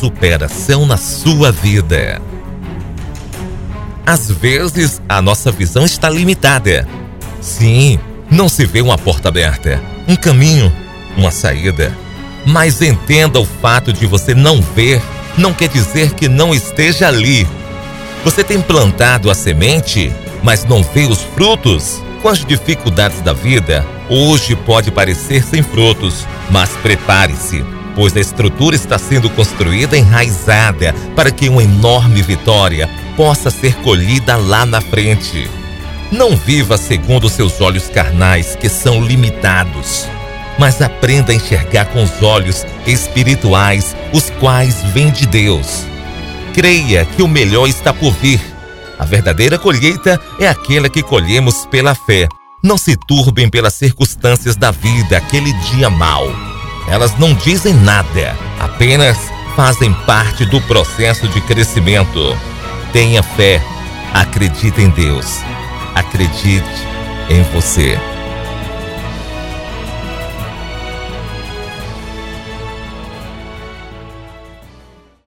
superação na sua vida. Às vezes, a nossa visão está limitada. Sim, não se vê uma porta aberta, um caminho, uma saída. Mas entenda o fato de você não ver, não quer dizer que não esteja ali. Você tem plantado a semente, mas não vê os frutos? Com as dificuldades da vida, hoje pode parecer sem frutos, mas prepare-se, pois a estrutura está sendo construída enraizada para que uma enorme vitória possa ser colhida lá na frente. Não viva segundo seus olhos carnais, que são limitados, mas aprenda a enxergar com os olhos espirituais, os quais vêm de Deus. Creia que o melhor está por vir a verdadeira colheita é aquela que colhemos pela fé. Não se turbem pelas circunstâncias da vida, aquele dia mau. Elas não dizem nada, apenas fazem parte do processo de crescimento. Tenha fé, acredite em Deus, acredite em você.